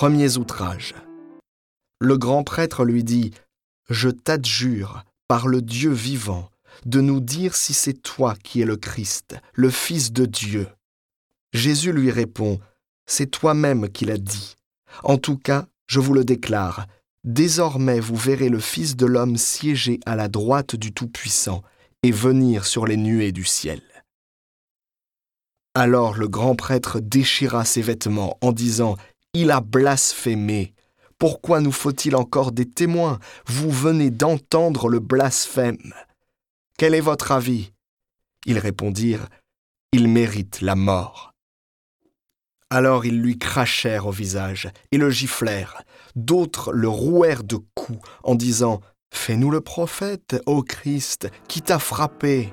premiers outrages. Le grand prêtre lui dit, Je t'adjure, par le Dieu vivant, de nous dire si c'est toi qui es le Christ, le Fils de Dieu. Jésus lui répond, C'est toi-même qui l'as dit. En tout cas, je vous le déclare, désormais vous verrez le Fils de l'homme siéger à la droite du Tout-Puissant et venir sur les nuées du ciel. Alors le grand prêtre déchira ses vêtements en disant, Il a blasphémé. Pourquoi nous faut-il encore des témoins? Vous venez d'entendre le blasphème. Quel est votre avis? Ils répondirent, Il mérite la mort. Alors ils lui crachèrent au visage et le giflèrent. D'autres le rouèrent de coups en disant Fais-nous le prophète, ô Christ, qui t'a frappé